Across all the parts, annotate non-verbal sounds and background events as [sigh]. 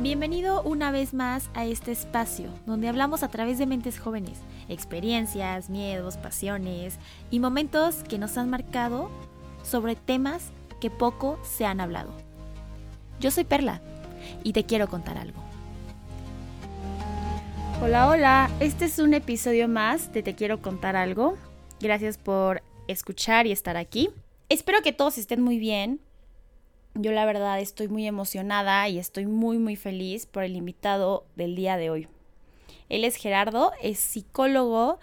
Bienvenido una vez más a este espacio donde hablamos a través de mentes jóvenes, experiencias, miedos, pasiones y momentos que nos han marcado sobre temas que poco se han hablado. Yo soy Perla y te quiero contar algo. Hola, hola, este es un episodio más de Te quiero contar algo. Gracias por escuchar y estar aquí. Espero que todos estén muy bien. Yo la verdad estoy muy emocionada y estoy muy muy feliz por el invitado del día de hoy. Él es Gerardo, es psicólogo.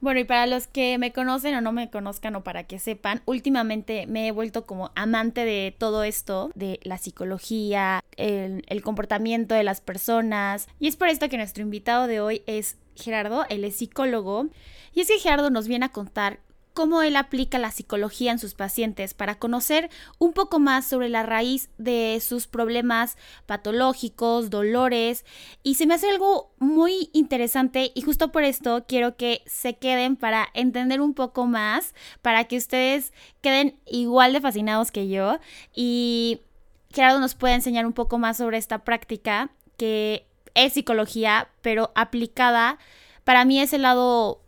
Bueno, y para los que me conocen o no me conozcan o para que sepan, últimamente me he vuelto como amante de todo esto, de la psicología, el, comportamiento de las personas. Y es por esto que nuestro invitado de hoy es Gerardo, él es psicólogo. Y es que Gerardo nos viene a contar cómo él aplica la psicología en sus pacientes para conocer un poco más sobre la raíz de sus problemas patológicos, dolores, y se me hace algo muy interesante y justo por esto quiero que se queden para entender un poco más, para que ustedes queden igual de fascinados que yo. Y Gerardo nos puede enseñar un poco más sobre esta práctica que es psicología, pero aplicada, para mí es el lado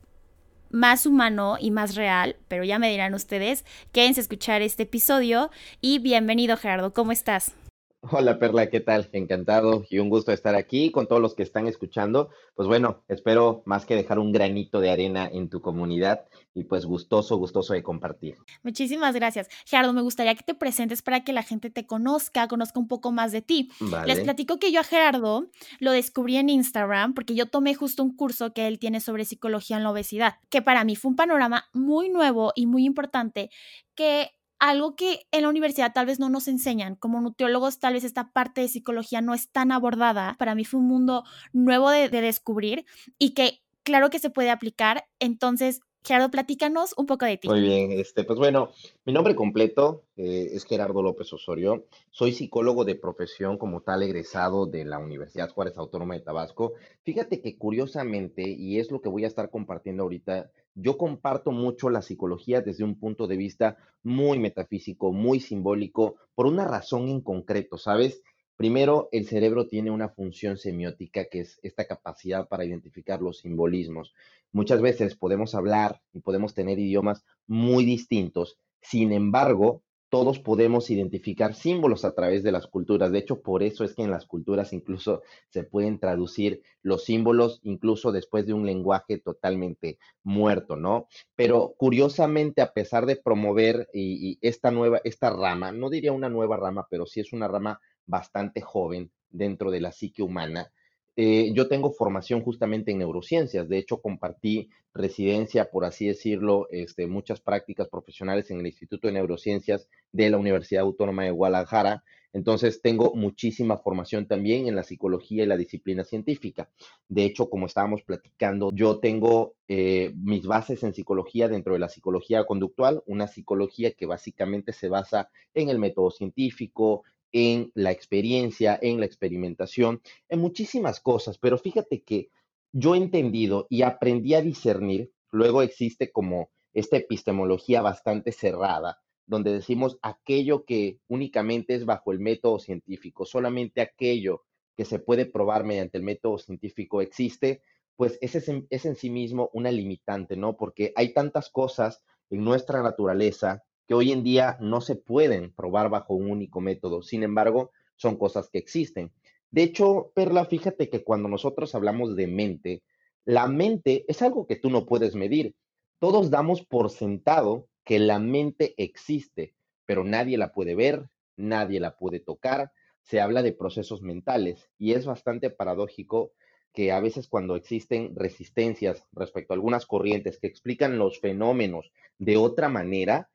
más humano y más real, pero ya me dirán ustedes, quédense a escuchar este episodio y bienvenido Gerardo, ¿cómo estás? Hola Perla, ¿qué tal? Encantado y un gusto estar aquí con todos los que están escuchando. Pues bueno, espero más que dejar un granito de arena en tu comunidad y pues gustoso, gustoso de compartir. Muchísimas gracias. Gerardo, me gustaría que te presentes para que la gente te conozca, conozca un poco más de ti. Les platico que yo a Gerardo lo descubrí en Instagram porque yo tomé justo un curso que él tiene sobre psicología en la obesidad, que para mí fue un panorama muy nuevo y muy importante que algo que en la universidad tal vez no nos enseñan. Como nutriólogos, tal vez esta parte de psicología no es tan abordada. Para mí fue un mundo nuevo de, descubrir y que claro que se puede aplicar. Entonces, Gerardo, platícanos un poco de ti. Muy bien, este, pues bueno, mi nombre completo eh, es Gerardo López Osorio. Soy psicólogo de profesión como tal egresado de la Universidad Juárez Autónoma de Tabasco. Fíjate que curiosamente, y es lo que voy a estar compartiendo ahorita, yo comparto mucho la psicología desde un punto de vista muy metafísico, muy simbólico, por una razón en concreto, ¿sabes? Primero, el cerebro tiene una función semiótica que es esta capacidad para identificar los simbolismos. Muchas veces podemos hablar y podemos tener idiomas muy distintos, sin embargo, todos podemos identificar símbolos a través de las culturas. De hecho, por eso es que en las culturas incluso [laughs] se pueden traducir los símbolos, incluso después de un lenguaje totalmente muerto, ¿no? Pero curiosamente, a pesar de promover y, esta nueva, esta rama, no diría una nueva rama, pero sí es una rama bastante joven dentro de la psique humana, eh, yo tengo formación justamente en neurociencias, de hecho compartí residencia, por así decirlo, este, muchas prácticas profesionales en el Instituto de Neurociencias de la Universidad Autónoma de Guadalajara, entonces tengo muchísima formación también en la psicología y la disciplina científica. De hecho, como estábamos platicando, yo tengo eh, mis bases en psicología dentro de la psicología conductual, una psicología que básicamente se basa en el método científico, en la experiencia, en la experimentación, en muchísimas cosas, pero fíjate que yo he entendido y aprendí a discernir, luego existe como esta epistemología bastante cerrada, donde decimos aquello que únicamente es bajo el método científico, solamente aquello que se puede probar mediante el método científico existe, pues ese es en, es en sí mismo una limitante, ¿no? Porque hay tantas cosas en nuestra naturaleza que hoy en día no se pueden probar bajo un único método. Sin embargo, son cosas que existen. De hecho, Perla, fíjate que cuando nosotros hablamos de mente, la mente es algo que tú no puedes medir. Todos damos por sentado que la mente existe, pero nadie la puede ver, nadie la puede tocar. Se habla de procesos mentales y es bastante paradójico que a veces cuando existen resistencias respecto a algunas corrientes que explican los fenómenos de otra manera,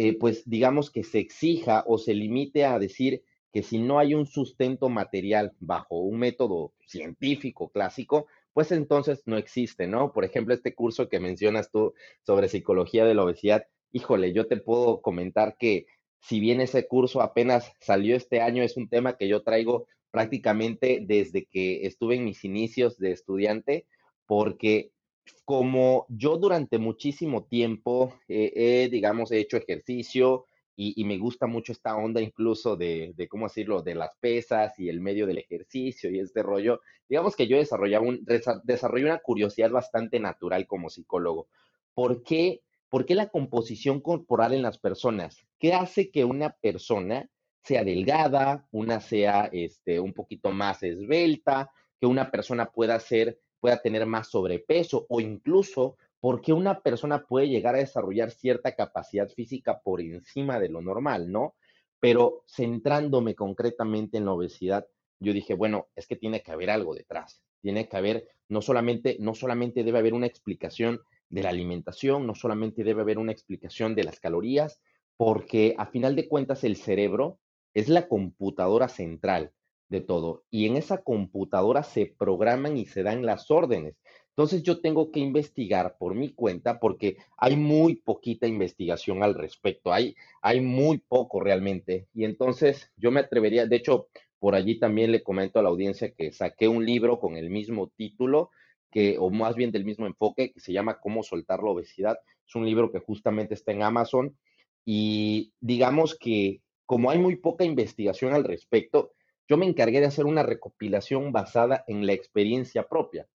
eh, pues digamos que se exija o se limite a decir que si no hay un sustento material bajo un método científico clásico, pues entonces no existe, ¿no? Por ejemplo, este curso que mencionas tú sobre psicología de la obesidad, híjole, yo te puedo comentar que si bien ese curso apenas salió este año, es un tema que yo traigo prácticamente desde que estuve en mis inicios de estudiante, porque como yo durante muchísimo tiempo he, digamos, he hecho ejercicio y, me gusta mucho esta onda incluso de, de, ¿cómo decirlo?, de las pesas y el medio del ejercicio y este rollo. Digamos que yo un, desarrollé una curiosidad bastante natural como psicólogo. ¿Por qué, ¿Por qué la composición corporal en las personas? ¿Qué hace que una persona sea delgada, una sea este, un poquito más esbelta, que una persona pueda ser, pueda tener más sobrepeso o incluso porque una persona puede llegar a desarrollar cierta capacidad física por encima de lo normal, ¿no? Pero centrándome concretamente en la obesidad, yo dije, bueno, es que tiene que haber algo detrás. Tiene que haber, no solamente, no solamente debe haber una explicación de la alimentación, no solamente debe haber una explicación de las calorías, porque a final de cuentas el cerebro es la computadora central de todo y en esa computadora se programan y se dan las órdenes. Entonces yo tengo que investigar por mi cuenta porque hay muy poquita investigación al respecto, hay, hay muy poco realmente. Y entonces yo me atrevería, de hecho, por allí también le comento a la audiencia que saqué un libro con el mismo título, que, o más bien del mismo enfoque, que se llama Cómo soltar la obesidad. Es un libro que justamente está en Amazon y digamos que como hay muy poca investigación al respecto, yo me encargué de hacer una recopilación basada en la experiencia propia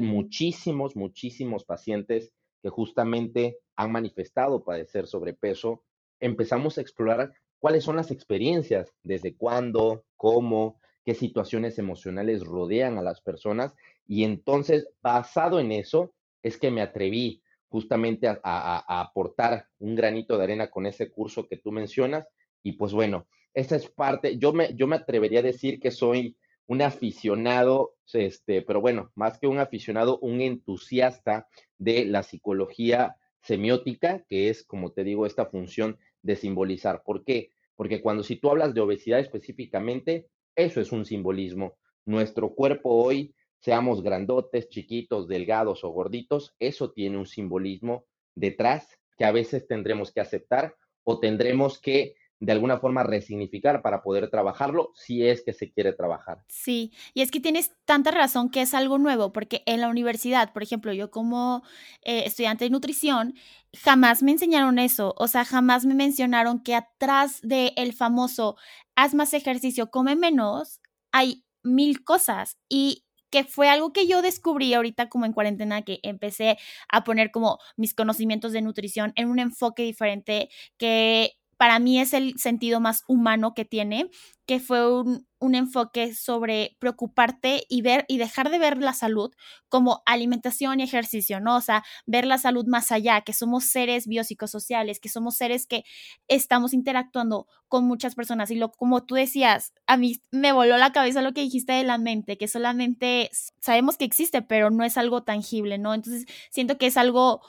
muchísimos, muchísimos pacientes que justamente han manifestado padecer sobrepeso, empezamos a explorar cuáles son las experiencias, desde cuándo, cómo, qué situaciones emocionales rodean a las personas. Y entonces, basado en eso, es que me atreví justamente a, a, aportar un granito de arena con ese curso que tú mencionas. Y pues bueno, esa es parte, yo me, yo me atrevería a decir que soy un aficionado, este, pero bueno, más que un aficionado, un entusiasta de la psicología semiótica, que es, como te digo, esta función de simbolizar. ¿Por qué? Porque cuando si tú hablas de obesidad específicamente, eso es un simbolismo. Nuestro cuerpo hoy, seamos grandotes, chiquitos, delgados o gorditos, eso tiene un simbolismo detrás que a veces tendremos que aceptar o tendremos que de alguna forma resignificar para poder trabajarlo si es que se quiere trabajar. Sí, y es que tienes tanta razón que es algo nuevo, porque en la universidad, por ejemplo, yo como eh, estudiante de nutrición, jamás me enseñaron eso, o sea, jamás me mencionaron que atrás del el famoso haz más ejercicio, come menos, hay mil cosas y que fue algo que yo descubrí ahorita como en cuarentena, que empecé a poner como mis conocimientos de nutrición en un enfoque diferente, que para mí es el sentido más humano que tiene, que fue un, enfoque sobre preocuparte y ver y dejar de ver la salud como alimentación y ejercicio, ¿no? O sea, ver la salud más allá, que somos seres biopsicosociales, que somos seres que estamos interactuando con muchas personas. Y lo, como tú decías, a mí me voló la cabeza lo que dijiste de la mente, que solamente sabemos que existe, pero no es algo tangible, ¿no? Entonces, siento que es algo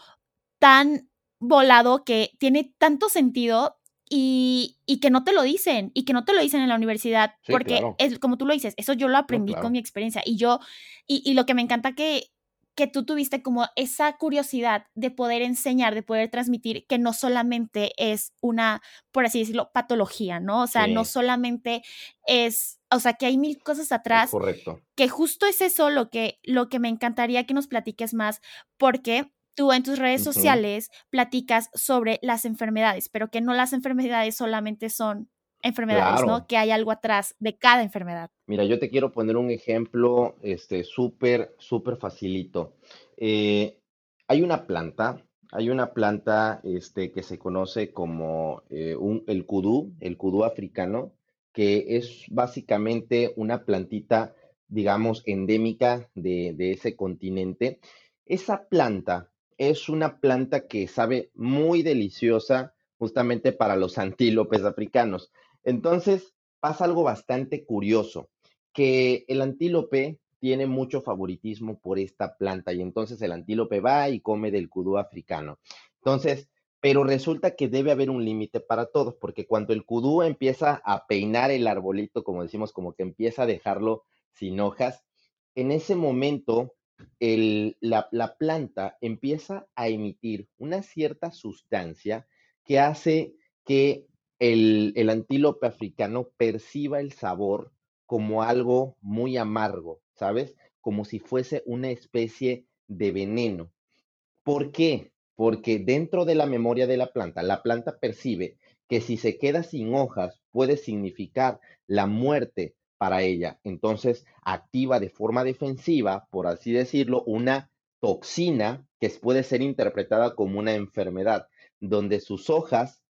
tan volado que tiene tanto sentido y, que no te lo dicen, y que no te lo dicen en la universidad, porque es como tú lo dices, eso yo lo aprendí con mi experiencia, y yo, y, lo que me encanta que, que tú tuviste como esa curiosidad de poder enseñar, de poder transmitir que no solamente es una, por así decirlo, patología, ¿no? O sea, no solamente es, o sea, que hay mil cosas atrás. correcto. Que justo es eso lo que, lo que me encantaría que nos platiques más, porque tú en tus redes sociales platicas sobre las enfermedades, pero que no las enfermedades solamente son enfermedades, ¿no? Que hay algo atrás de cada enfermedad. Mira, yo te quiero poner un ejemplo este súper, súper facilito. Eh, hay una planta, hay una planta este, que se conoce como eh, un, el kudú, el kudú africano, que es básicamente una plantita, digamos, endémica de, de ese continente. Esa planta es una planta que sabe muy deliciosa justamente para los antílopes africanos. Entonces, pasa algo bastante curioso, que el antílope tiene mucho favoritismo por esta planta y entonces el antílope va y come del kudú africano. Entonces, pero resulta que debe haber un límite para todos, porque cuando el kudú empieza a peinar el arbolito, como decimos, como que empieza a dejarlo sin hojas, en ese momento la, planta empieza a emitir una cierta sustancia que hace que el, el antílope africano perciba el sabor como algo muy amargo, ¿sabes? Como si fuese una especie de veneno. ¿Por qué? Porque dentro de la memoria de la planta, la planta percibe que si se queda sin hojas puede significar la muerte para ella. Entonces activa de forma defensiva, por así decirlo, una toxina que puede ser interpretada como una enfermedad, donde sus hojas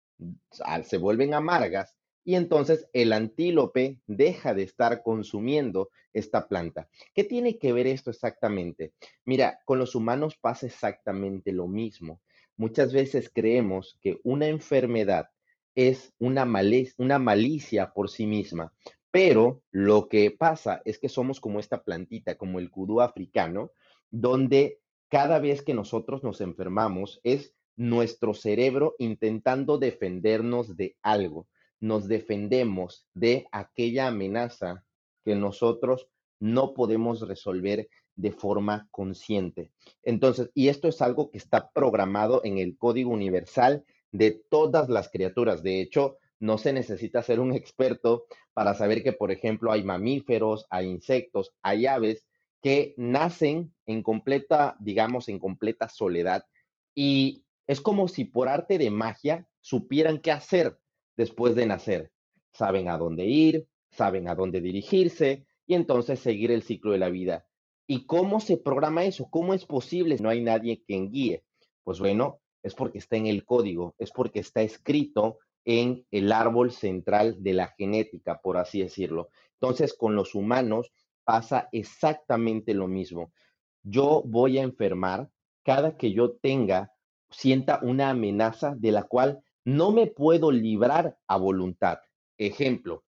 se vuelven amargas y entonces el antílope deja de estar consumiendo esta planta. ¿Qué tiene que ver esto exactamente? Mira, con los humanos pasa exactamente lo mismo. Muchas veces creemos que una enfermedad es una, una malicia por sí misma, pero lo que pasa es que somos como esta plantita, como el kudú africano, donde cada vez que nosotros nos enfermamos es nuestro cerebro intentando defendernos de algo. Nos defendemos de aquella amenaza que nosotros no podemos resolver de forma consciente. Entonces, y esto es algo que está programado en el código universal de todas las criaturas. De hecho, no se necesita ser un experto para saber que, por ejemplo, hay mamíferos, hay insectos, hay aves que nacen en completa, digamos, en completa soledad y es como si por arte de magia supieran qué hacer después de nacer. Saben a dónde ir, saben a dónde dirigirse y entonces seguir el ciclo de la vida. ¿Y cómo se programa eso? ¿Cómo es posible? No hay nadie quien guíe. Pues bueno, es porque está en el código, es porque está escrito en el árbol central de la genética, por así decirlo. Entonces, con los humanos pasa exactamente lo mismo. Yo voy a enfermar cada que yo tenga sienta una amenaza de la cual no me puedo librar a voluntad. Ejemplo,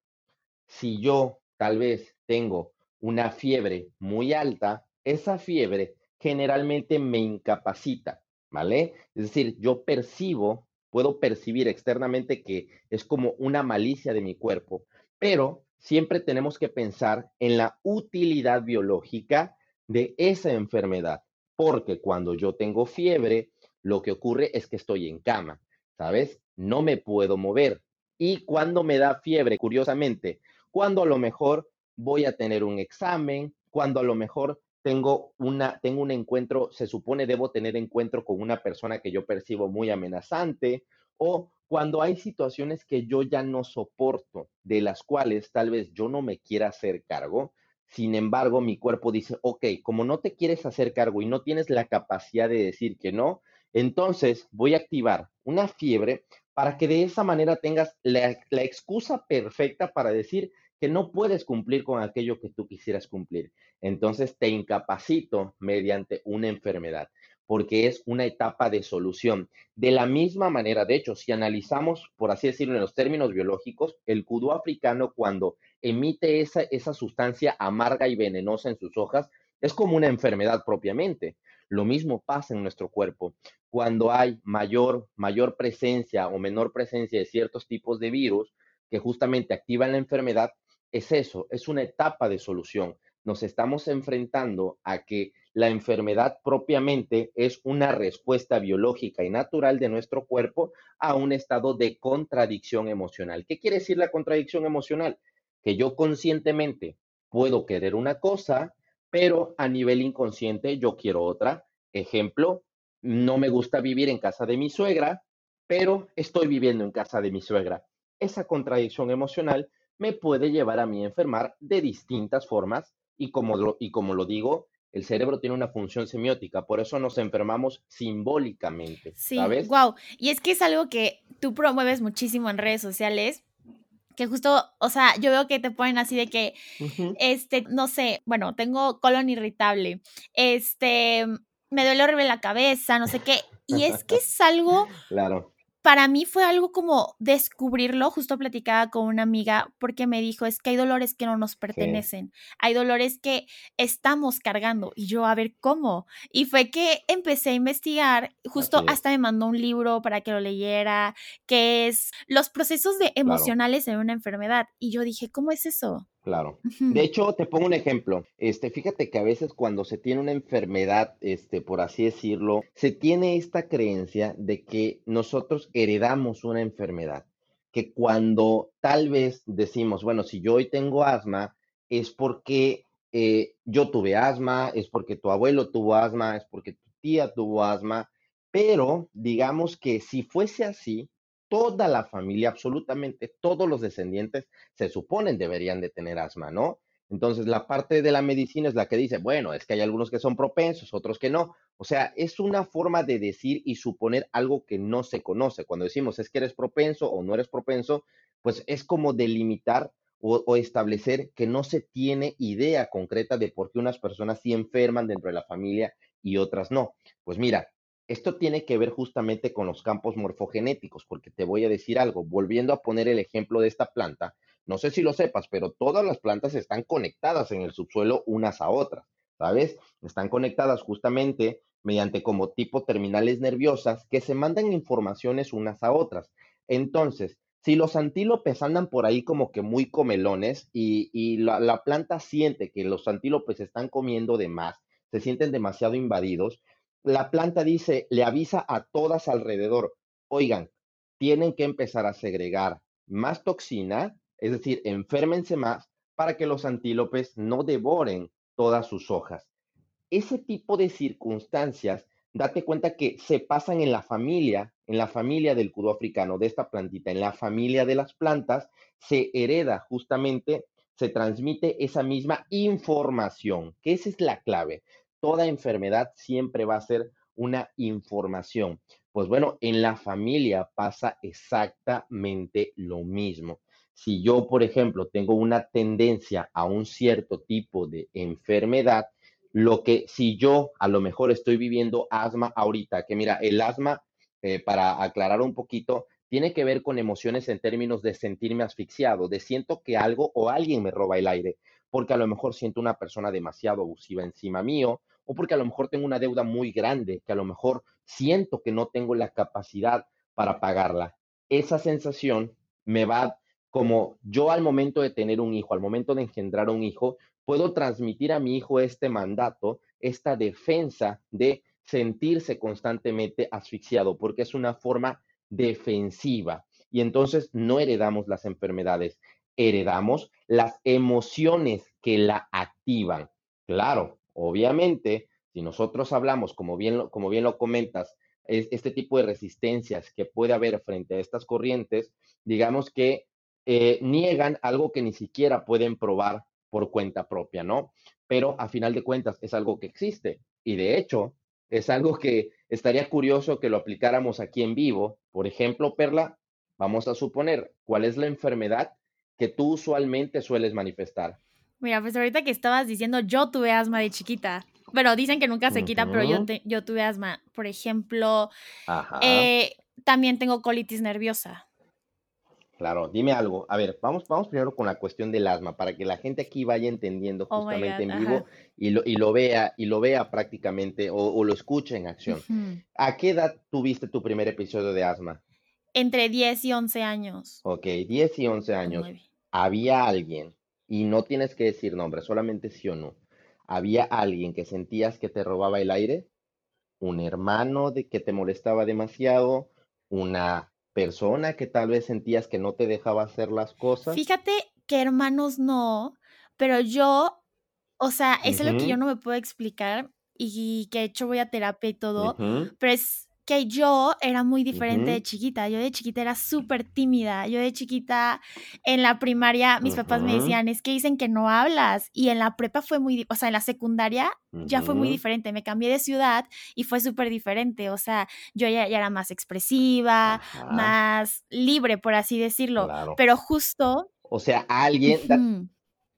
si yo tal vez tengo una fiebre muy alta, esa fiebre generalmente me incapacita, ¿vale? Es decir, yo percibo, puedo percibir externamente que es como una malicia de mi cuerpo, pero siempre tenemos que pensar en la utilidad biológica de esa enfermedad, porque cuando yo tengo fiebre, lo que ocurre es que estoy en cama, ¿sabes? No me puedo mover. Y cuando me da fiebre, curiosamente, cuando a lo mejor voy a tener un examen, cuando a lo mejor tengo, una, tengo un encuentro, se supone debo tener encuentro con una persona que yo percibo muy amenazante, o cuando hay situaciones que yo ya no soporto, de las cuales tal vez yo no me quiera hacer cargo, sin embargo mi cuerpo dice, ok, como no te quieres hacer cargo y no tienes la capacidad de decir que no, entonces voy a activar una fiebre para que de esa manera tengas la, excusa perfecta para decir que no puedes cumplir con aquello que tú quisieras cumplir. Entonces te incapacito mediante una enfermedad, porque es una etapa de solución. De la misma manera, de hecho, si analizamos, por así decirlo, en los términos biológicos, el kudú africano cuando emite esa, esa sustancia amarga y venenosa en sus hojas, es como una enfermedad propiamente. Lo mismo pasa en nuestro cuerpo. Cuando hay mayor, mayor presencia o menor presencia de ciertos tipos de virus que justamente activan la enfermedad, es eso, es una etapa de solución. Nos estamos enfrentando a que la enfermedad propiamente es una respuesta biológica y natural de nuestro cuerpo a un estado de contradicción emocional. ¿Qué quiere decir la contradicción emocional? Que yo conscientemente puedo querer una cosa, pero a nivel inconsciente yo quiero otra. Ejemplo, no me gusta vivir en casa de mi suegra, pero estoy viviendo en casa de mi suegra. Esa contradicción emocional me puede llevar a mí a enfermar de distintas formas y como lo, y como lo digo, el cerebro tiene una función semiótica, por eso nos enfermamos simbólicamente. Sí, wow. Y es que es algo que tú promueves muchísimo en redes sociales que justo, o sea, yo veo que te ponen así de que, este, no sé, bueno, tengo colon irritable, este, me duele horrible la cabeza, no sé qué, y es que es algo claro para mí fue algo como descubrirlo, justo platicaba con una amiga porque me dijo, es que hay dolores que no nos pertenecen, hay dolores que estamos cargando y yo a ver cómo. Y fue que empecé a investigar, justo hasta me mandó un libro para que lo leyera, que es los procesos de emocionales en una enfermedad. Y yo dije, ¿cómo es eso? Claro. De hecho, te pongo un ejemplo. Este, fíjate que a veces cuando se tiene una enfermedad, este, por así decirlo, se tiene esta creencia de que nosotros heredamos una enfermedad. Que cuando tal vez decimos, bueno, si yo hoy tengo asma, es porque eh, yo tuve asma, es porque tu abuelo tuvo asma, es porque tu tía tuvo asma, pero digamos que si fuese así, toda la familia, absolutamente todos los descendientes se suponen deberían de tener asma, ¿no? Entonces, la parte de la medicina es la que dice, bueno, es que hay algunos que son propensos, otros que no. O sea, es una forma de decir y suponer algo que no se conoce. Cuando decimos es que eres propenso o no eres propenso, pues es como delimitar o, establecer que no se tiene idea concreta de por qué unas personas sí enferman dentro de la familia y otras no. Pues mira, esto tiene que ver justamente con los campos morfogenéticos, porque te voy a decir algo, volviendo a poner el ejemplo de esta planta, no sé si lo sepas, pero todas las plantas están conectadas en el subsuelo unas a otras, ¿sabes? Están conectadas justamente mediante como tipo terminales nerviosas que se mandan informaciones unas a otras. Entonces, si los antílopes andan por ahí como que muy comelones y, la, la, planta siente que los antílopes están comiendo de más, se sienten demasiado invadidos, la planta dice, le avisa a todas alrededor, oigan, tienen que empezar a segregar más toxina es decir, enférmense más para que los antílopes no devoren todas sus hojas. Ese tipo de circunstancias, date cuenta que se pasan en la familia, en la familia del cudo africano, de esta plantita, en la familia de las plantas, se hereda justamente, se transmite esa misma información, que esa es la clave. Toda enfermedad siempre va a ser una información. Pues bueno, en la familia pasa exactamente lo mismo. Si yo, por ejemplo, tengo una tendencia a un cierto tipo de enfermedad, lo que si yo a lo mejor estoy viviendo asma ahorita, que mira, el asma, eh, para aclarar un poquito, tiene que ver con emociones en términos de sentirme asfixiado, de siento que algo o alguien me roba el aire, porque a lo mejor siento una persona demasiado abusiva encima mío, o porque a lo mejor tengo una deuda muy grande, que a lo mejor siento que no tengo la capacidad para pagarla. Esa sensación me va como yo al momento de tener un hijo, al momento de engendrar un hijo, puedo transmitir a mi hijo este mandato, esta defensa de sentirse constantemente asfixiado, porque es una forma defensiva. Y entonces no heredamos las enfermedades, heredamos las emociones que la activan. Claro, obviamente, si nosotros hablamos, como bien lo, como bien lo comentas, este tipo de resistencias que puede haber frente a estas corrientes, digamos que eh, niegan algo que ni siquiera pueden probar por cuenta propia, ¿no? Pero a final de cuentas es algo que existe y de hecho es algo que estaría curioso que lo aplicáramos aquí en vivo. Por ejemplo, Perla, vamos a suponer cuál es la enfermedad que tú usualmente sueles manifestar. Mira, pues ahorita que estabas diciendo, yo tuve asma de chiquita. Bueno, dicen que nunca se quita, pero yo, yo tuve asma. Por ejemplo, eh, también tengo colitis nerviosa. Claro, dime algo. A ver, vamos, vamos primero con la cuestión del asma, para que la gente aquí vaya entendiendo oh justamente en vivo y lo, y lo vea, y lo vea prácticamente o, lo escuche en acción. ¿A qué edad tuviste tu primer episodio de asma? Entre 10 y 11 años. Ok, 10 y 11 años. Había alguien, y no tienes que decir nombre, solamente sí o no. ¿Había alguien que sentías que te robaba el aire? ¿Un hermano de que te molestaba demasiado? ¿Una persona que tal vez sentías que no te dejaba hacer las cosas? Fíjate que hermanos no, pero yo, o sea, eso es lo que yo no me puedo explicar y que de hecho voy a terapia y todo, pero es que yo era muy diferente de chiquita. Yo de chiquita era súper tímida. Yo de chiquita en la primaria mis papás me decían, es que dicen que no hablas. Y en la prepa fue muy, o sea, en la secundaria ya fue muy diferente. Me cambié de ciudad y fue súper diferente. O sea, yo ya, era más expresiva, más libre, por así decirlo. Pero justo... O sea, alguien,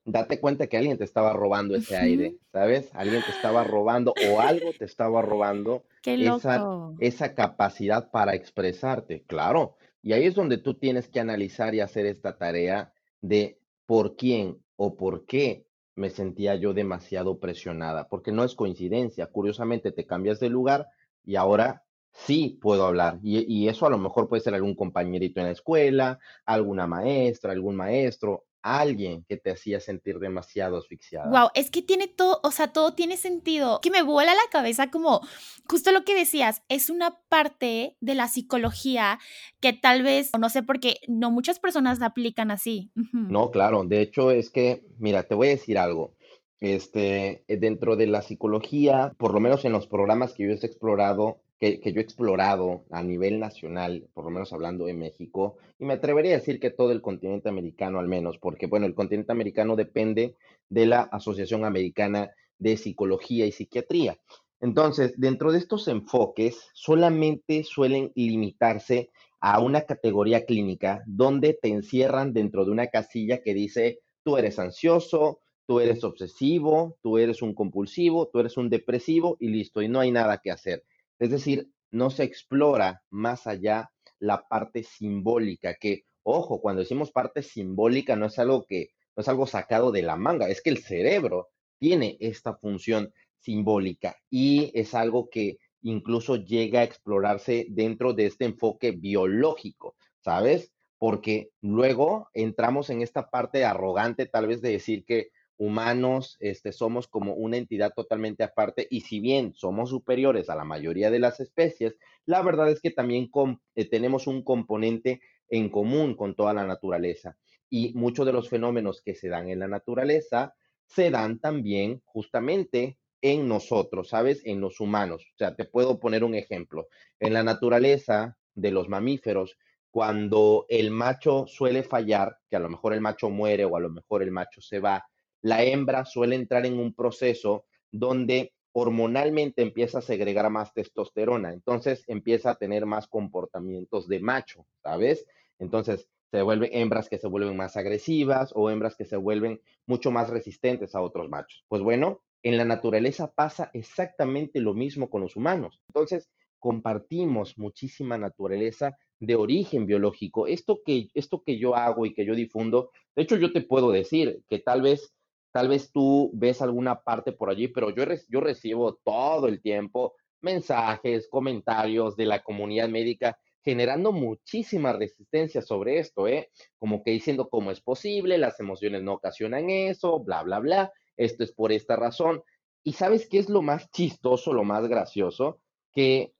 date cuenta que alguien te estaba robando ese aire, ¿sabes? Alguien te estaba robando o algo te estaba robando [gasps] esa, esa capacidad para expresarte, claro. Y ahí es donde tú tienes que analizar y hacer esta tarea de por quién o por qué me sentía yo demasiado presionada, porque no es coincidencia. Curiosamente te cambias de lugar y ahora sí puedo hablar. Y, y, eso a lo mejor puede ser algún compañerito en la escuela, alguna maestra, algún maestro, alguien que te hacía sentir demasiado asfixiada. Wow, es que tiene todo, o sea, todo tiene sentido. Que me vuela la cabeza como justo lo que decías, es una parte de la psicología que tal vez, no sé por qué, no muchas personas la aplican así. No, claro, de hecho es que, mira, te voy a decir algo. Este, dentro de la psicología, por lo menos en los programas que yo he explorado, que, yo he explorado a nivel nacional, por lo menos hablando de México, y me atrevería a decir que todo el continente americano al menos, porque bueno, el continente americano depende de la Asociación Americana de Psicología y Psiquiatría. Entonces, dentro de estos enfoques, solamente suelen limitarse a una categoría clínica donde te encierran dentro de una casilla que dice, tú eres ansioso, tú eres obsesivo, tú eres un compulsivo, tú eres un depresivo y listo, y no hay nada que hacer. Es decir, no se explora más allá la parte simbólica, que, ojo, cuando decimos parte simbólica no es algo que, no es algo sacado de la manga, es que el cerebro tiene esta función simbólica y es algo que incluso llega a explorarse dentro de este enfoque biológico, ¿sabes? Porque luego entramos en esta parte arrogante tal vez de decir que humanos este, somos como una entidad totalmente aparte y si bien somos superiores a la mayoría de las especies, la verdad es que también eh, tenemos un componente en común con toda la naturaleza y muchos de los fenómenos que se dan en la naturaleza se dan también justamente en nosotros, ¿sabes? En los humanos. O sea, te puedo poner un ejemplo. En la naturaleza de los mamíferos, cuando el macho suele fallar, que a lo mejor el macho muere o a lo mejor el macho se va, la hembra suele entrar en un proceso donde hormonalmente empieza a segregar más testosterona, entonces empieza a tener más comportamientos de macho, ¿sabes? Entonces se vuelven hembras que se vuelven más agresivas o hembras que se vuelven mucho más resistentes a otros machos. Pues bueno, en la naturaleza pasa exactamente lo mismo con los humanos. Entonces, compartimos muchísima naturaleza de origen biológico. Esto que, esto que yo hago y que yo difundo, de hecho yo te puedo decir que tal vez Tal vez tú ves alguna parte por allí, pero yo, yo recibo todo el tiempo mensajes, comentarios de la comunidad médica generando muchísima resistencia sobre esto, ¿eh? Como que diciendo cómo es posible, las emociones no ocasionan eso, bla, bla, bla, esto es por esta razón. Y sabes qué es lo más chistoso, lo más gracioso, que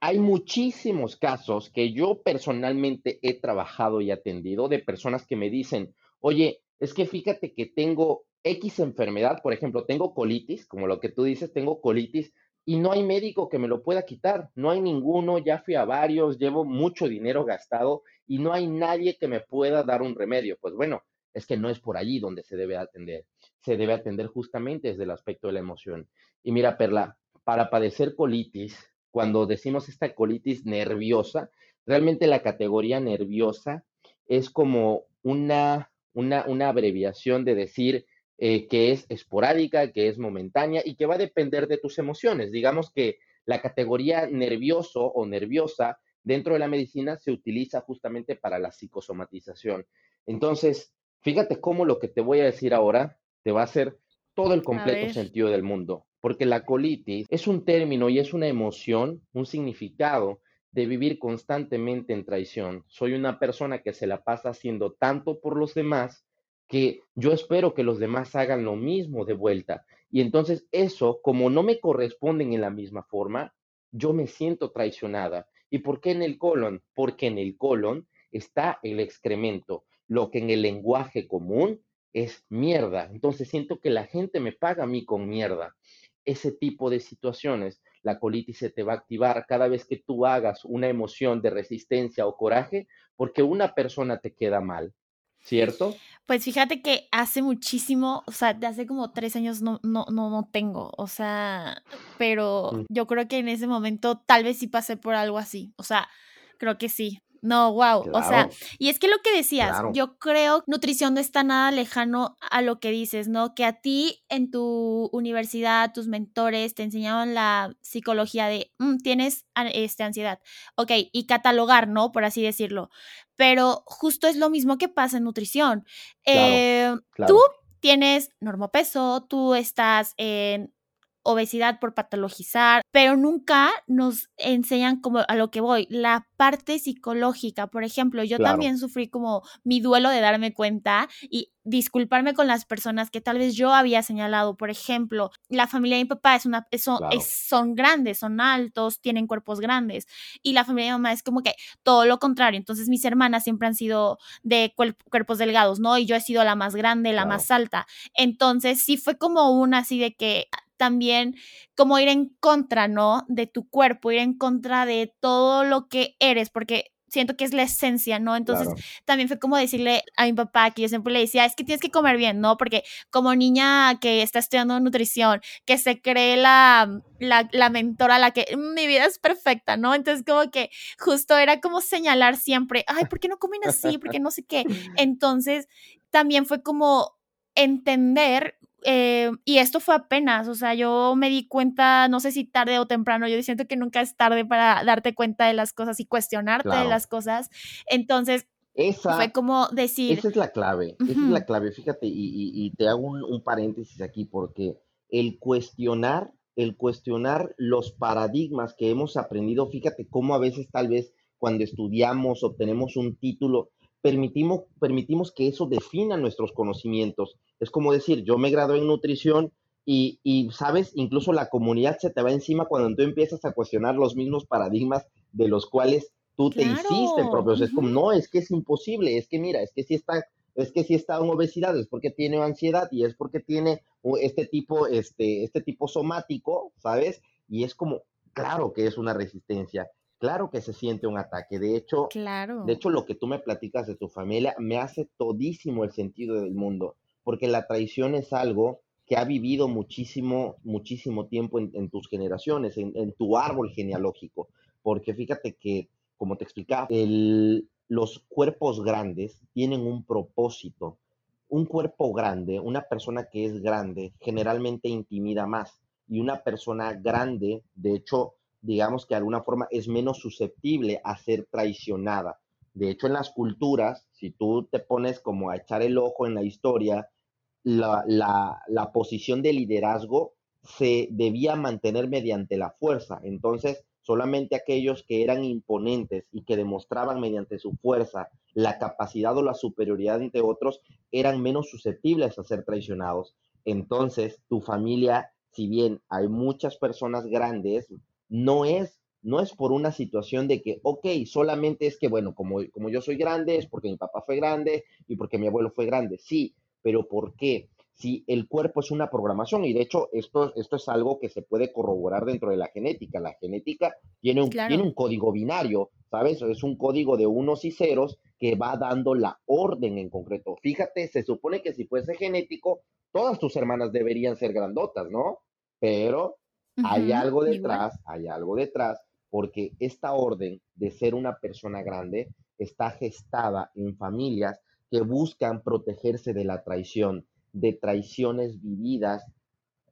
hay muchísimos casos que yo personalmente he trabajado y atendido de personas que me dicen, oye, es que fíjate que tengo X enfermedad, por ejemplo, tengo colitis, como lo que tú dices, tengo colitis y no hay médico que me lo pueda quitar, no hay ninguno, ya fui a varios, llevo mucho dinero gastado y no hay nadie que me pueda dar un remedio. Pues bueno, es que no es por allí donde se debe atender, se debe atender justamente desde el aspecto de la emoción. Y mira, Perla, para padecer colitis, cuando decimos esta colitis nerviosa, realmente la categoría nerviosa es como una, una, una abreviación de decir eh, que es esporádica, que es momentánea y que va a depender de tus emociones. Digamos que la categoría nervioso o nerviosa dentro de la medicina se utiliza justamente para la psicosomatización. Entonces, fíjate cómo lo que te voy a decir ahora te va a hacer todo el completo sentido del mundo, porque la colitis es un término y es una emoción, un significado de vivir constantemente en traición. Soy una persona que se la pasa haciendo tanto por los demás que yo espero que los demás hagan lo mismo de vuelta. Y entonces eso, como no me corresponden en la misma forma, yo me siento traicionada. ¿Y por qué en el colon? Porque en el colon está el excremento, lo que en el lenguaje común es mierda. Entonces siento que la gente me paga a mí con mierda. Ese tipo de situaciones, la colitis se te va a activar cada vez que tú hagas una emoción de resistencia o coraje porque una persona te queda mal. ¿Cierto? Pues fíjate que hace muchísimo, o sea, de hace como tres años no, no, no, no tengo, o sea, pero mm. yo creo que en ese momento tal vez sí pasé por algo así, o sea, creo que sí, no, wow. O sea, y es que lo que decías, yo creo nutrición no está nada lejano a lo que dices, ¿no? Que a ti en tu universidad, tus mentores te enseñaban la psicología de, mm, tienes este, ansiedad, ok, y catalogar, ¿no? Por así decirlo. Pero justo es lo mismo que pasa en nutrición. Eh, tú tienes normopeso, tú estás en obesidad por patologizar, pero nunca nos enseñan como a lo que voy, la parte psicológica. Por ejemplo, yo también sufrí como mi duelo de darme cuenta y disculparme con las personas que tal vez yo había señalado. Por ejemplo, la familia de mi papá es una, son, son grandes, son altos, tienen cuerpos grandes. Y la familia de mi mamá es como que todo lo contrario. Entonces mis hermanas siempre han sido de cuerpos delgados, ¿no? Y yo he sido la más grande, la más alta. Entonces sí fue como una así de que también como ir en contra, ¿no? De tu cuerpo, ir en contra de todo lo que eres, porque siento que es la esencia, ¿no? Entonces también fue como decirle a mi papá que yo siempre le decía, es que tienes que comer bien, ¿no? Porque como niña que está estudiando nutrición, que se cree la, la, la mentora, la que mm, mi vida es perfecta, ¿no? Entonces como que justo era como señalar siempre, ay, ¿por qué no comen así? ¿Por qué no sé qué? [laughs] Entonces también fue como entender eh, y esto fue apenas, o sea, yo me di cuenta, no sé si tarde o temprano, yo siento que nunca es tarde para darte cuenta de las cosas y cuestionarte de las cosas. Entonces, fue como decir... Esa es la clave, esa es la clave, fíjate, y, te hago un, un, paréntesis aquí, porque el cuestionar, el cuestionar los paradigmas que hemos aprendido, fíjate cómo a veces tal vez cuando estudiamos, obtenemos un título, permitimos, permitimos que eso defina nuestros conocimientos. Es como decir, yo me gradué en nutrición y, y, sabes, incluso la comunidad se te va encima cuando tú empiezas a cuestionar los mismos paradigmas de los cuales tú te hiciste propios. Es como, no, es que es imposible, es que mira, es que si está, es que si está en obesidad, es porque tiene ansiedad y es porque tiene este tipo, este, este tipo somático, ¿sabes? Y es como, claro que es una resistencia. Claro que se siente un ataque. De hecho, claro. de hecho, lo que tú me platicas de tu familia me hace todísimo el sentido del mundo, porque la traición es algo que ha vivido muchísimo, muchísimo tiempo en, tus generaciones, en, tu árbol genealógico. Porque fíjate que, como te explicaba, los cuerpos grandes tienen un propósito. Un cuerpo grande, una persona que es grande, generalmente intimida más. Y una persona grande, de hecho, digamos que de alguna forma es menos susceptible a ser traicionada. De hecho, en las culturas, si tú te pones como a echar el ojo en la historia, la, la, posición de liderazgo se debía mantener mediante la fuerza. Entonces, solamente aquellos que eran imponentes y que demostraban mediante su fuerza la capacidad o la superioridad ante otros eran menos susceptibles a ser traicionados. Entonces, tu familia, si bien hay muchas personas grandes, no es, no es por una situación de que, ok, solamente es que, bueno, como, como yo soy grande, es porque mi papá fue grande y porque mi abuelo fue grande, sí, pero ¿por qué? Si el cuerpo es una programación, y de hecho esto, esto es algo que se puede corroborar dentro de la genética. La genética tiene un, tiene un código binario, ¿sabes? Es un código de unos y ceros que va dando la orden en concreto. Fíjate, se supone que si fuese genético, todas tus hermanas deberían ser grandotas, ¿no? Pero hay algo detrás, hay algo detrás, porque esta orden de ser una persona grande está gestada en familias que buscan protegerse de la traición, de traiciones vividas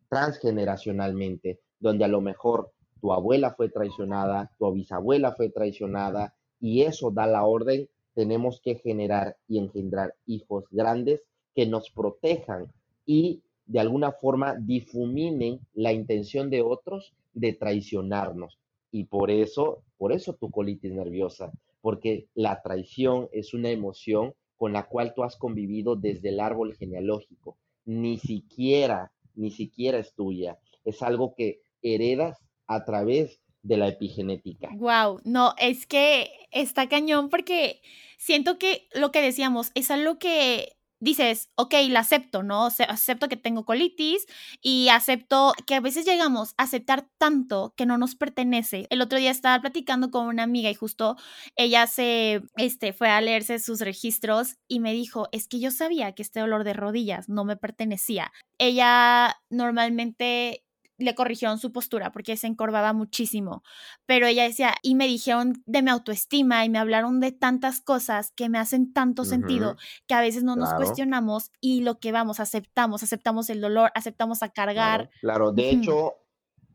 transgeneracionalmente, donde a lo mejor tu abuela fue traicionada, tu bisabuela fue traicionada, y eso da la orden, tenemos que generar y engendrar hijos grandes que nos protejan y de alguna forma difuminen la intención de otros de traicionarnos. Y por eso, por eso tu colitis nerviosa, porque la traición es una emoción con la cual tú has convivido desde el árbol genealógico. Ni siquiera, ni siquiera es tuya. Es algo que heredas a través de la epigenética. Wow, no, es que está cañón porque siento que lo que decíamos es algo que dices, ok, la acepto, ¿no? acepto que tengo colitis y acepto que a veces llegamos a aceptar tanto que no nos pertenece. El otro día estaba platicando con una amiga y justo ella se, este, fue a leerse sus registros y me dijo, es que yo sabía que este dolor de rodillas no me pertenecía. Ella normalmente le corrigieron su postura porque se encorvaba muchísimo. Pero ella decía, y me dijeron de mi autoestima y me hablaron de tantas cosas que me hacen tanto sentido que a veces no nos cuestionamos y lo que vamos, aceptamos, aceptamos el dolor, aceptamos a cargar. Claro, de hecho,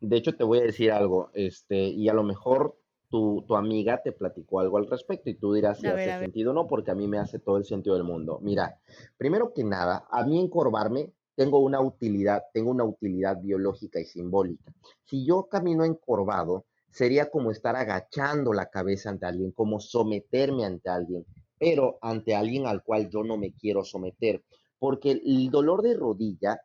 de hecho te voy a decir algo, este, y a lo mejor tu, tu amiga te platicó algo al respecto y tú dirás si hace sentido o no, porque a mí me hace todo el sentido del mundo. Mira, primero que nada, a mí encorvarme tengo una utilidad, tengo una utilidad biológica y simbólica. Si yo camino encorvado, sería como estar agachando la cabeza ante alguien, como someterme ante alguien, pero ante alguien al cual yo no me quiero someter, porque el dolor de rodilla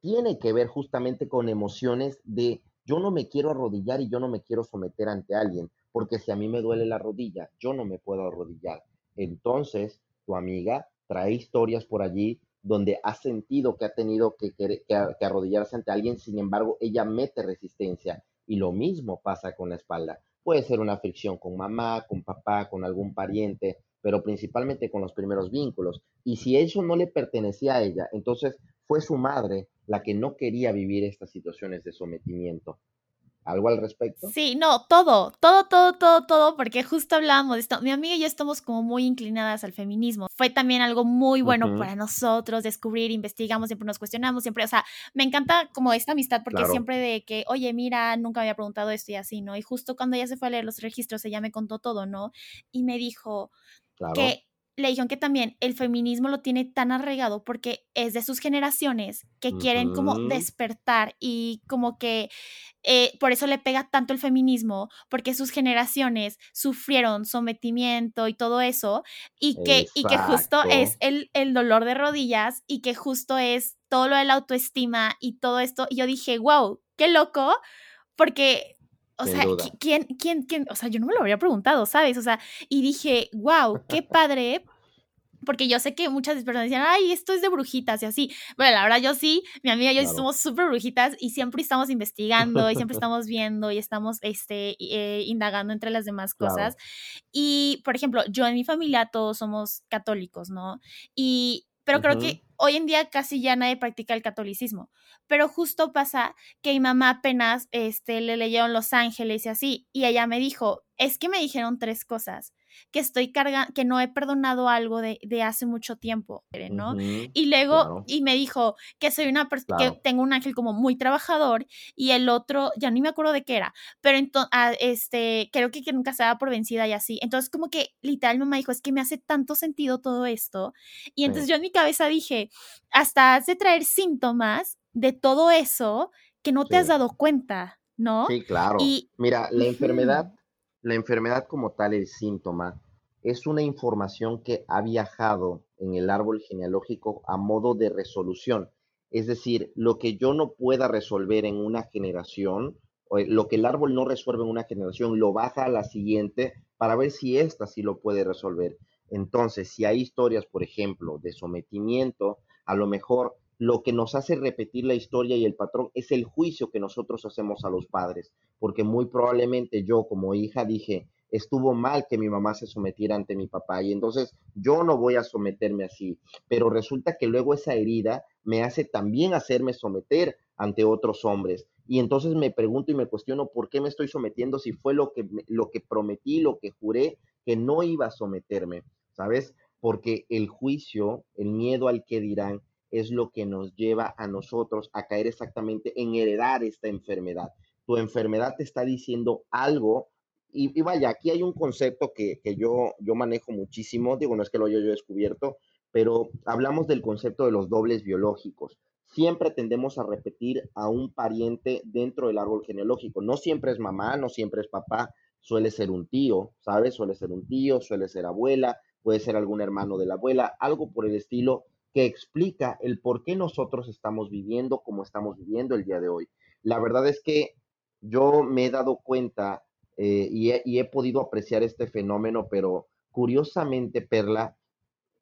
tiene que ver justamente con emociones de yo no me quiero arrodillar y yo no me quiero someter ante alguien, porque si a mí me duele la rodilla, yo no me puedo arrodillar. Entonces, tu amiga trae historias por allí donde ha sentido que ha tenido que, arrodillarse ante alguien, sin embargo, ella mete resistencia. Y lo mismo pasa con la espalda. Puede ser una fricción con mamá, con papá, con algún pariente, pero principalmente con los primeros vínculos. Y si eso no le pertenecía a ella, entonces fue su madre la que no quería vivir estas situaciones de sometimiento. ¿Algo al respecto? Sí, no, todo, todo, todo, todo, todo, porque justo hablábamos de esto. Mi amiga y yo estamos como muy inclinadas al feminismo. Fue también algo muy bueno para nosotros descubrir, investigamos, siempre nos cuestionamos, siempre, o sea, me encanta como esta amistad porque siempre de que, oye, mira, nunca había preguntado esto y así, ¿no? Y justo cuando ella se fue a leer los registros, ella me contó todo, ¿no? Y me dijo que le dijeron que también el feminismo lo tiene tan arraigado porque es de sus generaciones que quieren como despertar y como que eh, por eso le pega tanto el feminismo, porque sus generaciones sufrieron sometimiento y todo eso, y que, y que justo es el, el dolor de rodillas y que justo es todo lo de la autoestima y todo esto. Y yo dije, wow, qué loco, porque o sea, ¿quién, quién, quién? O sea, yo no me lo habría preguntado, ¿sabes? O sea, y dije, wow, qué [laughs] padre. Porque yo sé que muchas personas decían, ay, esto es de brujitas y así. Bueno, la verdad, yo sí, mi amiga y yo somos súper brujitas y siempre estamos investigando y siempre [laughs] estamos viendo y estamos este, eh, indagando entre las demás cosas. Y, por ejemplo, yo en mi familia todos somos católicos, ¿no? Y pero creo que hoy en día casi ya nadie practica el catolicismo. Pero justo pasa que mi mamá apenas este, le leyeron Los Ángeles y así, y ella me dijo, es que me dijeron tres cosas que estoy cargando, que no he perdonado algo de, hace mucho tiempo, ¿no? y luego, y me dijo que soy una persona, que tengo un ángel como muy trabajador y el otro, ya ni me acuerdo de qué era, pero entonces, ah, este, creo que, que nunca se daba por vencida y así. Entonces, como que literal mamá dijo, es que me hace tanto sentido todo esto. Y entonces yo en mi cabeza dije, hasta has de traer síntomas de todo eso que no te has dado cuenta, ¿no? Sí, claro. Y, Mira, la enfermedad la enfermedad como tal, el síntoma, es una información que ha viajado en el árbol genealógico a modo de resolución. Es decir, lo que yo no pueda resolver en una generación, o lo que el árbol no resuelve en una generación, lo baja a la siguiente para ver si ésta sí lo puede resolver. Entonces, si hay historias, por ejemplo, de sometimiento, a lo mejor lo que nos hace repetir la historia y el patrón es el juicio que nosotros hacemos a los padres, porque muy probablemente yo como hija dije, estuvo mal que mi mamá se sometiera ante mi papá y entonces yo no voy a someterme así, pero resulta que luego esa herida me hace también hacerme someter ante otros hombres. Y entonces me pregunto y me cuestiono por qué me estoy sometiendo si fue lo que, lo que prometí, lo que juré que no iba a someterme, ¿sabes? Porque el juicio, el miedo al que dirán, es lo que nos lleva a nosotros a caer exactamente en heredar esta enfermedad. Tu enfermedad te está diciendo algo y, vaya, aquí hay un concepto que, yo, yo manejo muchísimo, digo, no es que lo haya yo descubierto, pero hablamos del concepto de los dobles biológicos. Siempre tendemos a repetir a un pariente dentro del árbol genealógico. No siempre es mamá, no siempre es papá, suele ser un tío, ¿sabes? Suele ser un tío, suele ser abuela, puede ser algún hermano de la abuela, algo por el estilo que explica el por qué nosotros estamos viviendo como estamos viviendo el día de hoy. La verdad es que yo me he dado cuenta eh, y, he, y he podido apreciar este fenómeno, pero curiosamente, Perla,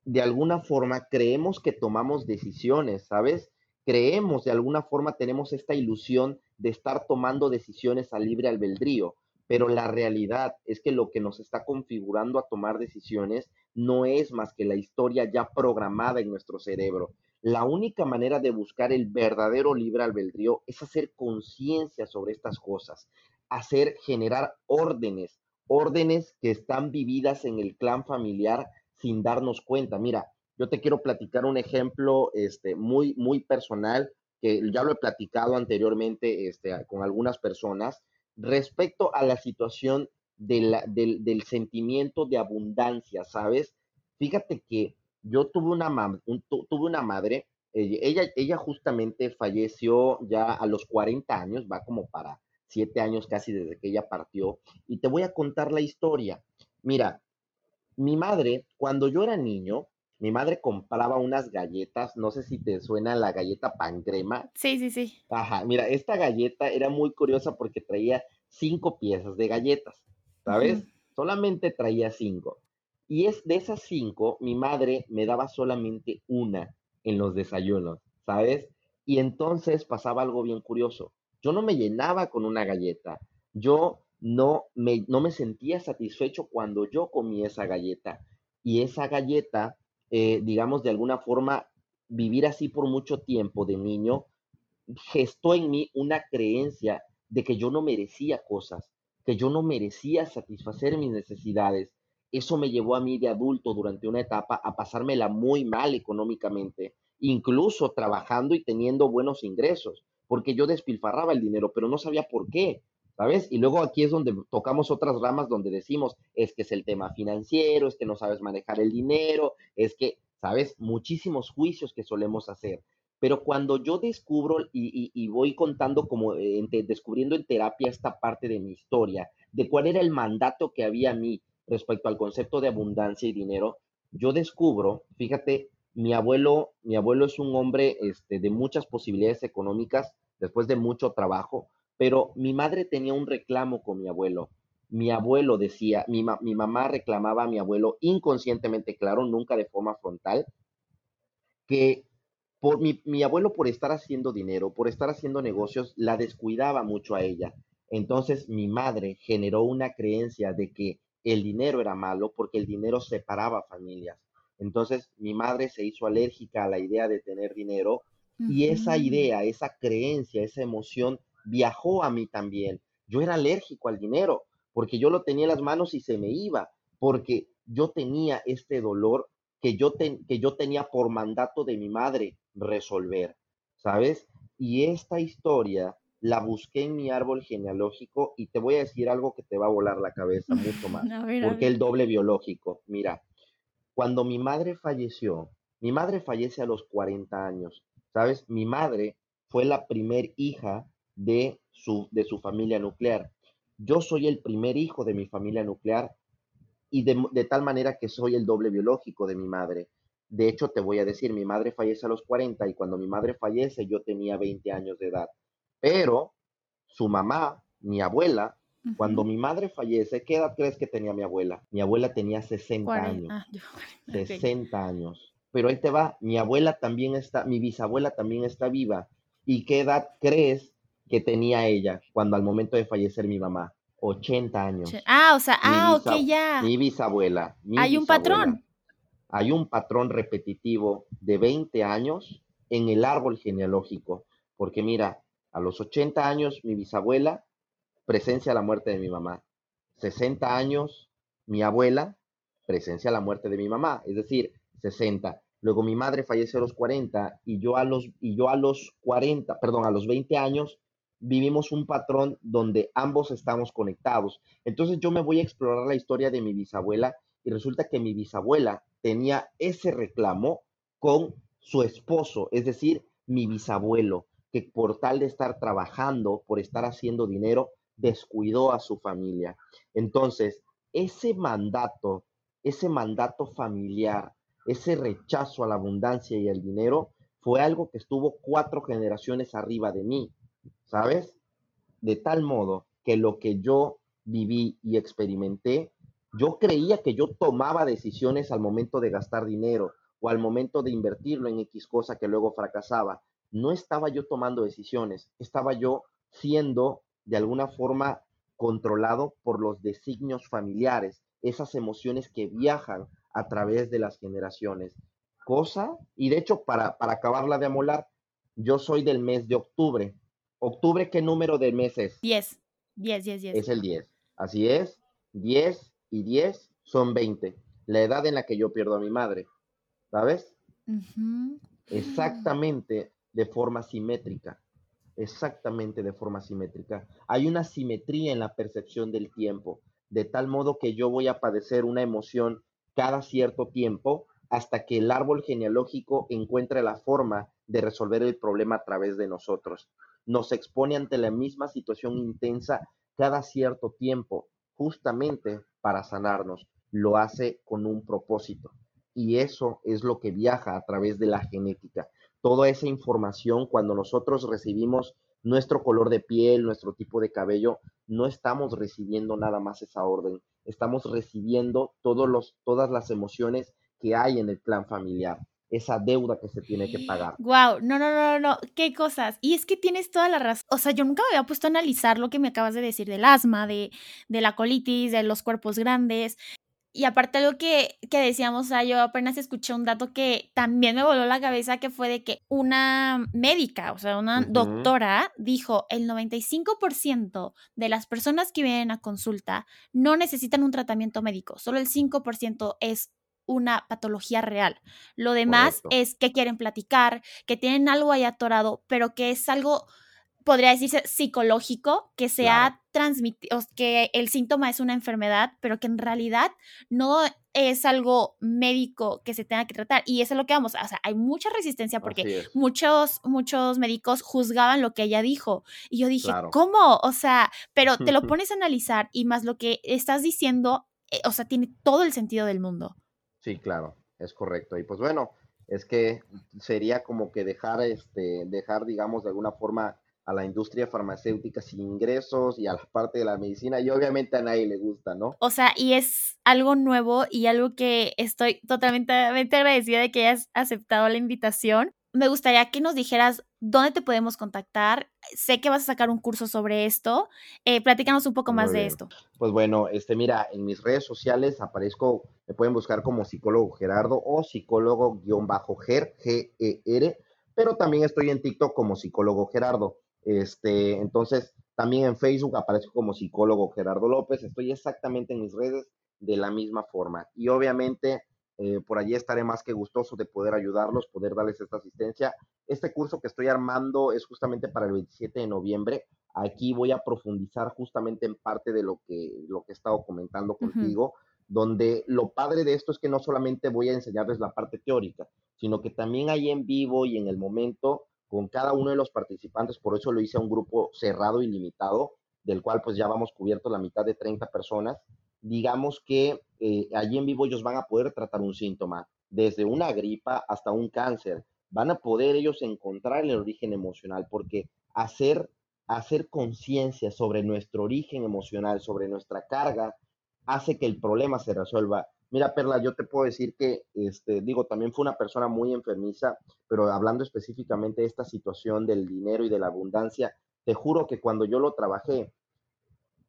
de alguna forma creemos que tomamos decisiones, ¿sabes? Creemos, de alguna forma tenemos esta ilusión de estar tomando decisiones a libre albedrío, pero la realidad es que lo que nos está configurando a tomar decisiones no es más que la historia ya programada en nuestro cerebro. La única manera de buscar el verdadero libre albedrío es hacer conciencia sobre estas cosas, hacer generar órdenes, órdenes que están vividas en el clan familiar sin darnos cuenta. Mira, yo te quiero platicar un ejemplo este, muy, muy personal que ya lo he platicado anteriormente este, con algunas personas respecto a la situación del, del, sentimiento de abundancia, ¿sabes? Fíjate que yo tuve una, tuve una madre, eh, ella, ella justamente falleció ya a los 40 años, va como para 7 años casi desde que ella partió, y te voy a contar la historia. Mira, mi madre, cuando yo era niño, mi madre compraba unas galletas, no sé si te suena la galleta pan crema. Sí, sí, sí. Ajá, mira, esta galleta era muy curiosa porque traía cinco piezas de galletas, ¿sabes? Solamente traía cinco. Y es de esas cinco, mi madre me daba solamente una. en los desayunos, ¿sabes? Y entonces pasaba algo bien curioso. Yo no me llenaba con una galleta. Yo no me, no me sentía satisfecho cuando yo comí esa galleta. Y esa galleta, eh, digamos, de alguna forma, vivir así por mucho tiempo de niño, gestó en mí una creencia de que yo no merecía cosas, que yo no merecía satisfacer mis necesidades. Eso me llevó a mí de adulto durante una etapa a pasármela muy mal económicamente, incluso trabajando y teniendo buenos ingresos, porque yo despilfarraba el dinero, pero no sabía por qué, ¿sabes? Y luego aquí es donde tocamos otras ramas donde decimos, es que es el tema financiero, es que no sabes manejar el dinero, es que, ¿sabes? Muchísimos juicios que solemos hacer. Pero cuando yo descubro y, voy contando como descubriendo en terapia esta parte de mi historia, de cuál era el mandato que había a mí respecto al concepto de abundancia y dinero, yo descubro, fíjate, mi abuelo, mi abuelo es un hombre este, de muchas posibilidades económicas después de mucho trabajo, pero mi madre tenía un reclamo con mi abuelo. Mi abuelo decía, mi, mi mamá reclamaba a mi abuelo inconscientemente, claro, nunca de forma frontal, que por mi, mi, abuelo por estar haciendo dinero, por estar haciendo negocios, la descuidaba mucho a ella. Entonces mi madre generó una creencia de que el dinero era malo porque el dinero separaba familias. Entonces mi madre se hizo alérgica a la idea de tener dinero y esa idea, esa creencia, esa emoción viajó a mí también. Yo era alérgico al dinero porque yo lo tenía en las manos y se me iba, porque yo tenía este dolor que yo, que yo tenía por mandato de mi madre resolver, ¿sabes? Y esta historia la busqué en mi árbol genealógico y te voy a decir algo que te va a volar la cabeza mucho [laughs] más, porque el doble biológico, mira, cuando mi madre falleció, mi madre fallece a los 40 años, ¿sabes? Mi madre fue la primer hija de su, de su familia nuclear. Yo soy el primer hijo de mi familia nuclear y de, de, tal manera que soy el doble biológico de mi madre. De hecho, te voy a decir, mi madre fallece a los 40 y cuando mi madre fallece yo tenía 20 años de edad. Pero su mamá, mi abuela, cuando mi madre fallece, ¿qué edad crees que tenía mi abuela? Mi abuela tenía 60 años. 60 ah, [laughs] años. Pero ahí te va, mi abuela también está, mi bisabuela también está viva. ¿Y qué edad crees que tenía ella cuando al momento de fallecer mi mamá? 80 años. Ah, o sea, ah, ok, ya. Mi bisabuela. Hay un patrón. Hay un patrón repetitivo de 20 años en el árbol genealógico. Porque mira, a los 80 años mi bisabuela presencia la muerte de mi mamá. 60 años, mi abuela presencia la muerte de mi mamá, es decir, 60. Luego mi madre fallece a los 40 y yo a los, y yo a los 40, perdón, a los 20 años vivimos un patrón donde ambos estamos conectados. Entonces yo me voy a explorar la historia de mi bisabuela y resulta que mi bisabuela tenía ese reclamo con su esposo, es decir, mi bisabuelo, que por tal de estar trabajando, por estar haciendo dinero, descuidó a su familia. Entonces, ese mandato, ese mandato familiar, ese rechazo a la abundancia y al dinero, fue algo que estuvo cuatro generaciones arriba de mí, ¿sabes? De tal modo que lo que yo viví y experimenté, yo creía que yo tomaba decisiones al momento de gastar dinero o al momento de invertirlo en X cosa que luego fracasaba. No estaba yo tomando decisiones, estaba yo siendo de alguna forma controlado por los designios familiares, esas emociones que viajan a través de las generaciones. Cosa, y de hecho, para, para acabarla de amolar, yo soy del mes de octubre. ¿Octubre qué número de mes es? 10. 10, 10, 10. Es el 10. Así es. 10 y 10 son 20. La edad en la que yo pierdo a mi madre. ¿Sabes? Exactamente de forma simétrica exactamente de forma simétrica. Hay una simetría en la percepción del tiempo, de tal modo que yo voy a padecer una emoción cada cierto tiempo hasta que el árbol genealógico encuentre la forma de resolver el problema a través de nosotros. Nos expone ante la misma situación intensa cada cierto tiempo, justamente para sanarnos. Lo hace con un propósito. Y eso es lo que viaja a través de la genética toda esa información cuando nosotros recibimos nuestro color de piel, nuestro tipo de cabello, no estamos recibiendo nada más esa orden, estamos recibiendo todos los, todas las emociones que hay en el plan familiar. Esa deuda que se tiene que pagar. Wow, no, no, no, no, qué cosas. Y es que tienes toda la razón. O sea, yo nunca me había puesto a analizar lo que me acabas de decir del asma, de, de la colitis, de los cuerpos grandes. Y aparte algo que, que decíamos, o sea, yo apenas escuché un dato que también me voló la cabeza, que fue de que una médica, o sea, una doctora, dijo, el 95% de las personas que vienen a consulta no necesitan un tratamiento médico, solo el 5% es una patología real. Lo demás es que quieren platicar, que tienen algo ahí atorado, pero que es algo podría decirse psicológico, que se ha transmitido, que el síntoma es una enfermedad, pero que en realidad no es algo médico que se tenga que tratar. Y eso es lo que vamos, o sea, hay mucha resistencia porque muchos, muchos médicos juzgaban lo que ella dijo. Y yo dije, ¿cómo? O sea, pero te lo [laughs] pones a analizar y más lo que estás diciendo, eh, o sea, tiene todo el sentido del mundo. Sí, claro, es correcto. Y pues bueno, es que sería como que dejar, este, dejar, digamos, de alguna forma a la industria farmacéutica sin ingresos y a la parte de la medicina y obviamente a nadie le gusta, ¿no? O sea, y es algo nuevo y algo que estoy totalmente agradecida de que hayas aceptado la invitación. Me gustaría que nos dijeras dónde te podemos contactar. Sé que vas a sacar un curso sobre esto. Eh, platícanos un poco más de esto. Pues bueno, este, mira, en mis redes sociales aparezco, me pueden buscar como psicólogo Gerardo o psicólogo-ger, G-E-R, pero también estoy en TikTok como psicólogo Gerardo. Este, entonces, también en Facebook aparezco como psicólogo Gerardo López. Estoy exactamente en mis redes de la misma forma. Y obviamente eh, por allí estaré más que gustoso de poder ayudarlos, poder darles esta asistencia. Este curso que estoy armando es justamente para el 27 de noviembre. Aquí voy a profundizar justamente en parte de lo que, lo que he estado comentando contigo, donde lo padre de esto es que no solamente voy a enseñarles la parte teórica, sino que también ahí en vivo y en el momento con cada uno de los participantes, por eso lo hice a un grupo cerrado y limitado, del cual pues ya vamos cubierto la mitad de 30 personas. Digamos que eh, allí en vivo ellos van a poder tratar un síntoma, desde una gripa hasta un cáncer. Van a poder ellos encontrar el origen emocional, porque hacer, hacer conciencia sobre nuestro origen emocional, sobre nuestra carga, hace que el problema se resuelva Mira, Perla, yo te puedo decir que, este, digo, también fue una persona muy enfermiza, pero hablando específicamente de esta situación del dinero y de la abundancia, te juro que cuando yo lo trabajé,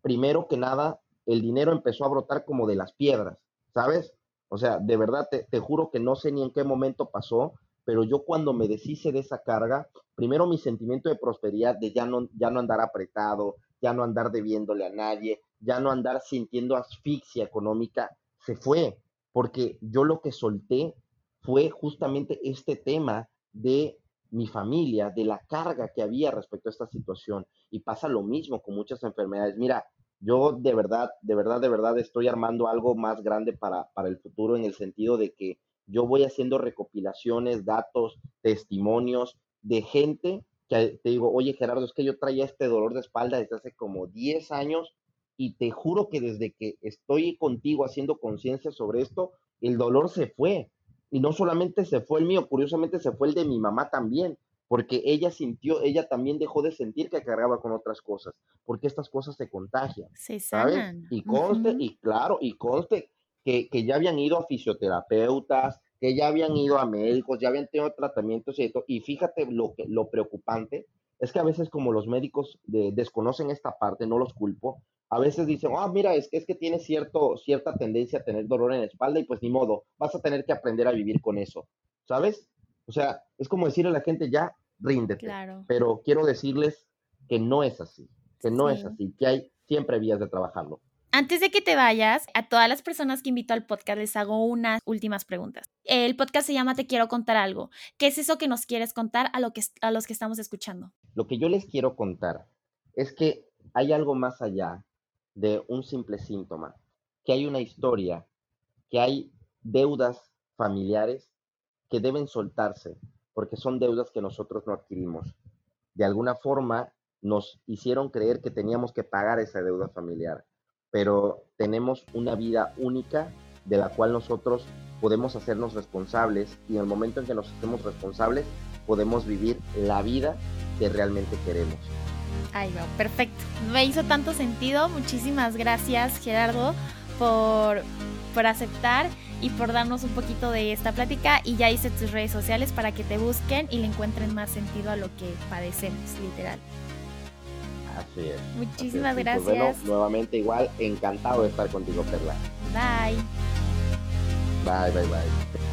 primero que nada, el dinero empezó a brotar como de las piedras, ¿sabes? O sea, de verdad, te, te juro que no sé ni en qué momento pasó, pero yo cuando me deshice de esa carga, primero mi sentimiento de prosperidad, de ya no, ya no andar apretado, ya no andar debiéndole a nadie, ya no andar sintiendo asfixia económica, se fue, porque yo lo que solté fue justamente este tema de mi familia, de la carga que había respecto a esta situación. Y pasa lo mismo con muchas enfermedades. Mira, yo de verdad, de verdad, de verdad estoy armando algo más grande para, para el futuro en el sentido de que yo voy haciendo recopilaciones, datos, testimonios de gente que te digo, oye Gerardo, es que yo traía este dolor de espalda desde hace como 10 años y te juro que desde que estoy contigo haciendo conciencia sobre esto, el dolor se fue. Y no solamente se fue el mío, curiosamente se fue el de mi mamá también, porque ella sintió, ella también dejó de sentir que cargaba con otras cosas, porque estas cosas se contagian. Se ¿sabes? Y conste, y claro, y conste que, que, ya habían ido a fisioterapeutas, que ya habían ido a médicos, ya habían tenido tratamientos y, y fíjate lo, que, lo preocupante es que a veces como los médicos desconocen esta parte, no los culpo, a veces dicen, ah, mira, es que, es que tiene cierto, cierta tendencia a tener dolor en la espalda y pues ni modo, vas a tener que aprender a vivir con eso, ¿sabes? O sea, es como decirle a la gente, ya, ríndete. Pero quiero decirles que no es así, que no es así, que hay siempre vías de trabajarlo. Antes de que te vayas, a todas las personas que invito al podcast les hago unas últimas preguntas. El podcast se llama Te quiero contar algo. ¿Qué es eso que nos quieres contar a, lo que, a los que estamos escuchando? Lo que yo les quiero contar es que hay algo más allá de un simple síntoma, que hay una historia, que hay deudas familiares que deben soltarse, porque son deudas que nosotros no adquirimos. De alguna forma nos hicieron creer que teníamos que pagar esa deuda familiar, pero tenemos una vida única de la cual nosotros podemos hacernos responsables y en el momento en que nos hacemos responsables podemos vivir la vida que realmente queremos. Ay, no, perfecto. Me hizo tanto sentido. Muchísimas gracias, Gerardo, por, por aceptar. y por darnos un poquito de esta plática y ya hice tus redes sociales para que te busquen y le encuentren más sentido a lo que padecemos, literal. Así es. Muchísimas así es. gracias. Pues bueno, nuevamente igual, encantado de estar contigo, Perla. Bye. Bye, bye, bye.